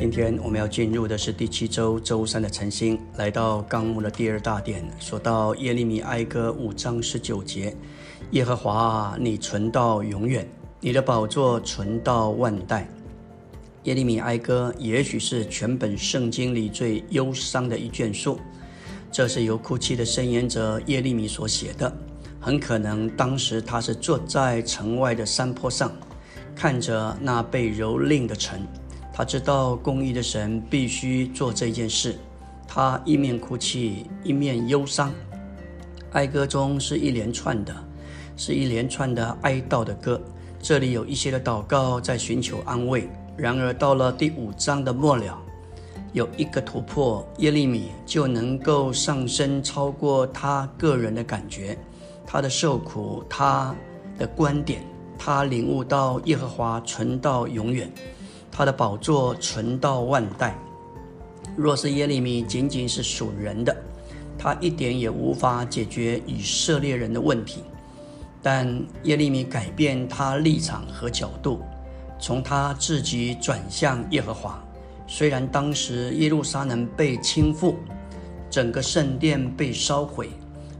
今天我们要进入的是第七周周三的晨星，来到纲目的第二大点，说到耶利米哀歌五章十九节：耶和华啊，你存到永远，你的宝座存到万代。耶利米哀歌也许是全本圣经里最忧伤的一卷书，这是由哭泣的申言者耶利米所写的。很可能当时他是坐在城外的山坡上，看着那被蹂躏的城。他知道公义的神必须做这件事，他一面哭泣，一面忧伤。哀歌中是一连串的，是一连串的哀悼的歌。这里有一些的祷告在寻求安慰。然而到了第五章的末了，有一个突破，耶利米就能够上升超过他个人的感觉，他的受苦，他的观点，他领悟到耶和华存到永远。他的宝座存到万代。若是耶利米仅仅是属人的，他一点也无法解决以色列人的问题。但耶利米改变他立场和角度，从他自己转向耶和华。虽然当时耶路撒冷被倾覆，整个圣殿被烧毁，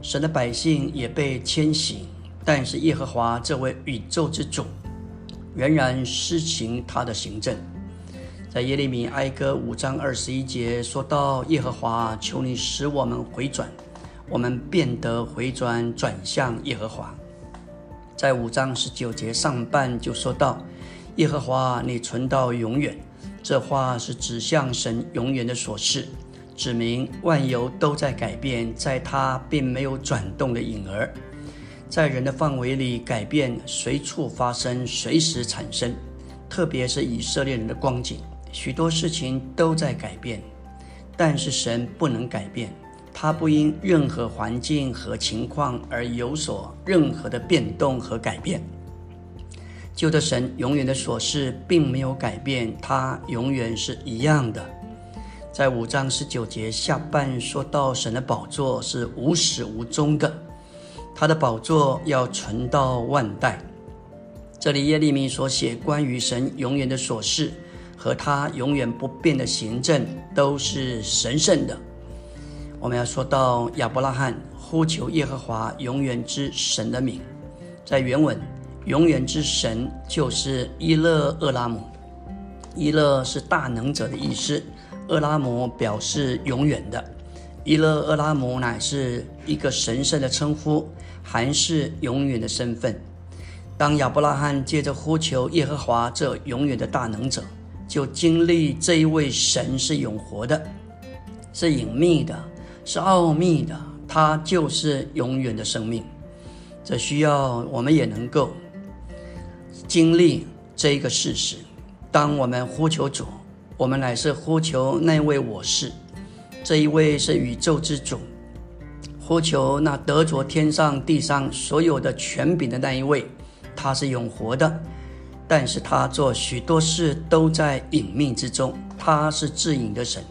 神的百姓也被迁徙，但是耶和华这位宇宙之主。仍然施行他的行政，在耶利米哀歌五章二十一节说到：“耶和华，求你使我们回转，我们变得回转，转向耶和华。”在五章十九节上半就说到：“耶和华，你存到永远。”这话是指向神永远的所示，指明万有都在改变，在他并没有转动的影儿。在人的范围里，改变随处发生，随时产生。特别是以色列人的光景，许多事情都在改变。但是神不能改变，他不因任何环境和情况而有所任何的变动和改变。旧的神永远的所事并没有改变，他永远是一样的。在五章十九节下半说到，神的宝座是无始无终的。他的宝座要存到万代。这里耶利米所写关于神永远的所事和他永远不变的行政，都是神圣的。我们要说到亚伯拉罕呼求耶和华永远之神的名，在原文“永远之神”就是伊勒厄拉姆。伊勒是大能者的意思，厄拉姆表示永远的。伊勒厄拉姆乃是一个神圣的称呼。还是永远的身份。当亚伯拉罕借着呼求耶和华这永远的大能者，就经历这一位神是永活的，是隐秘的，是奥秘的，他就是永远的生命。这需要我们也能够经历这一个事实。当我们呼求主，我们乃是呼求那位我是，这一位是宇宙之主。呼求那得着天上地上所有的权柄的那一位，他是永活的，但是他做许多事都在隐秘之中，他是自隐的神，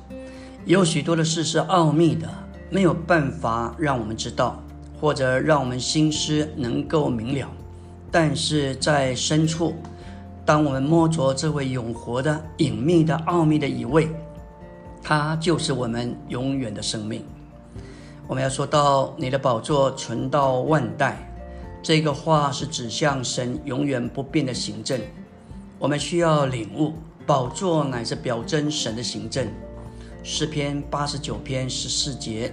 有许多的事是奥秘的，没有办法让我们知道，或者让我们心思能够明了。但是在深处，当我们摸着这位永活的隐秘的奥秘的一位，他就是我们永远的生命。我们要说到你的宝座存到万代，这个话是指向神永远不变的行政。我们需要领悟，宝座乃是表征神的行政。诗篇八十九篇十四节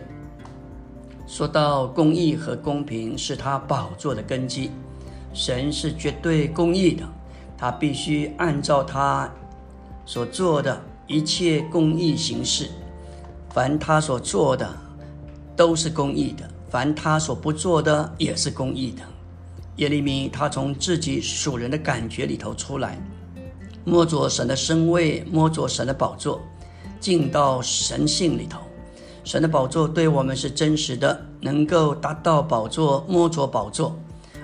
说到公义和公平是他宝座的根基。神是绝对公义的，他必须按照他所做的一切公义行事。凡他所做的。都是公义的，凡他所不做的也是公义的。耶利米他从自己属人的感觉里头出来，摸着神的身位，摸着神的宝座，进到神性里头。神的宝座对我们是真实的，能够达到宝座，摸着宝座。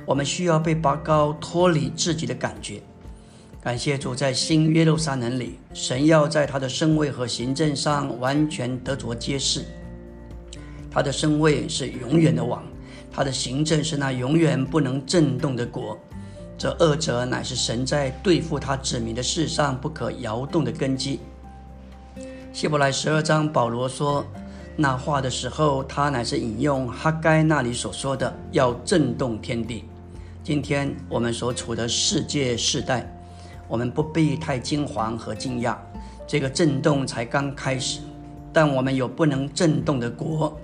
我们需要被拔高，脱离自己的感觉。感谢主，在新约路撒冷里，神要在他的身位和行政上完全得着揭示。他的身位是永远的王，他的行政是那永远不能震动的国。这二者乃是神在对付他子民的事上不可摇动的根基。希伯来十二章，保罗说那话的时候，他乃是引用哈该那里所说的，要震动天地。今天我们所处的世界世代，我们不必太惊惶和惊讶，这个震动才刚开始。但我们有不能震动的国，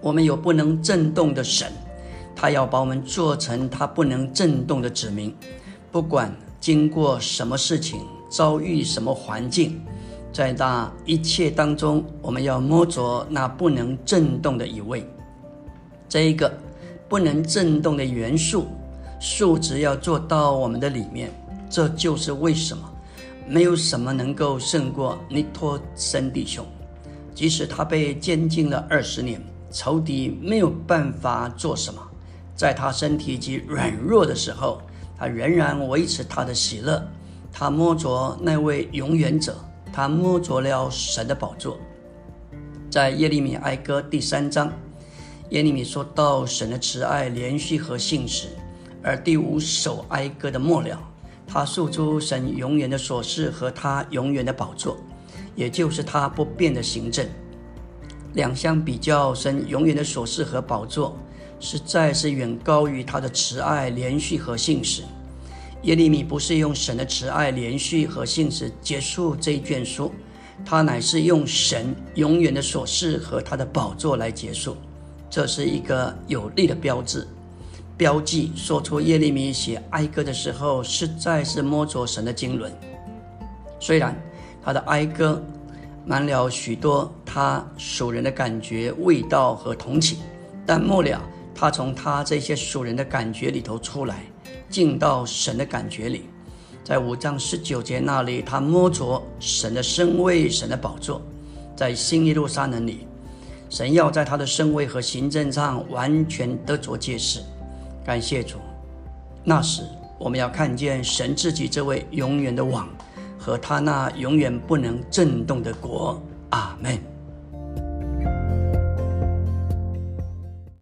我们有不能震动的神，他要把我们做成他不能震动的子民，不管经过什么事情，遭遇什么环境。在那一切当中，我们要摸着那不能震动的一位，这一个不能震动的元素数值要做到我们的里面。这就是为什么没有什么能够胜过尼托森弟兄，即使他被监禁了二十年，仇敌没有办法做什么。在他身体及软弱的时候，他仍然维持他的喜乐。他摸着那位永远者。他摸着了神的宝座，在耶利米哀歌第三章，耶利米说到神的慈爱、连续和信实。而第五首哀歌的末了，他诉诸神永远的所事和他永远的宝座，也就是他不变的行政。两相比较，神永远的所事和宝座，实在是远高于他的慈爱、连续和信实。耶利米不是用神的慈爱、连续和信实结束这一卷书，他乃是用神永远的所事和他的宝座来结束。这是一个有力的标志，标记说出耶利米写哀歌的时候，实在是摸着神的经纶。虽然他的哀歌满了许多他属人的感觉、味道和同情，但末了他从他这些属人的感觉里头出来。进到神的感觉里，在五章十九节那里，他摸着神的身位、神的宝座，在新耶路撒冷里，神要在他的身位和行政上完全得着揭示。感谢主，那时我们要看见神自己这位永远的王和他那永远不能震动的国。阿门。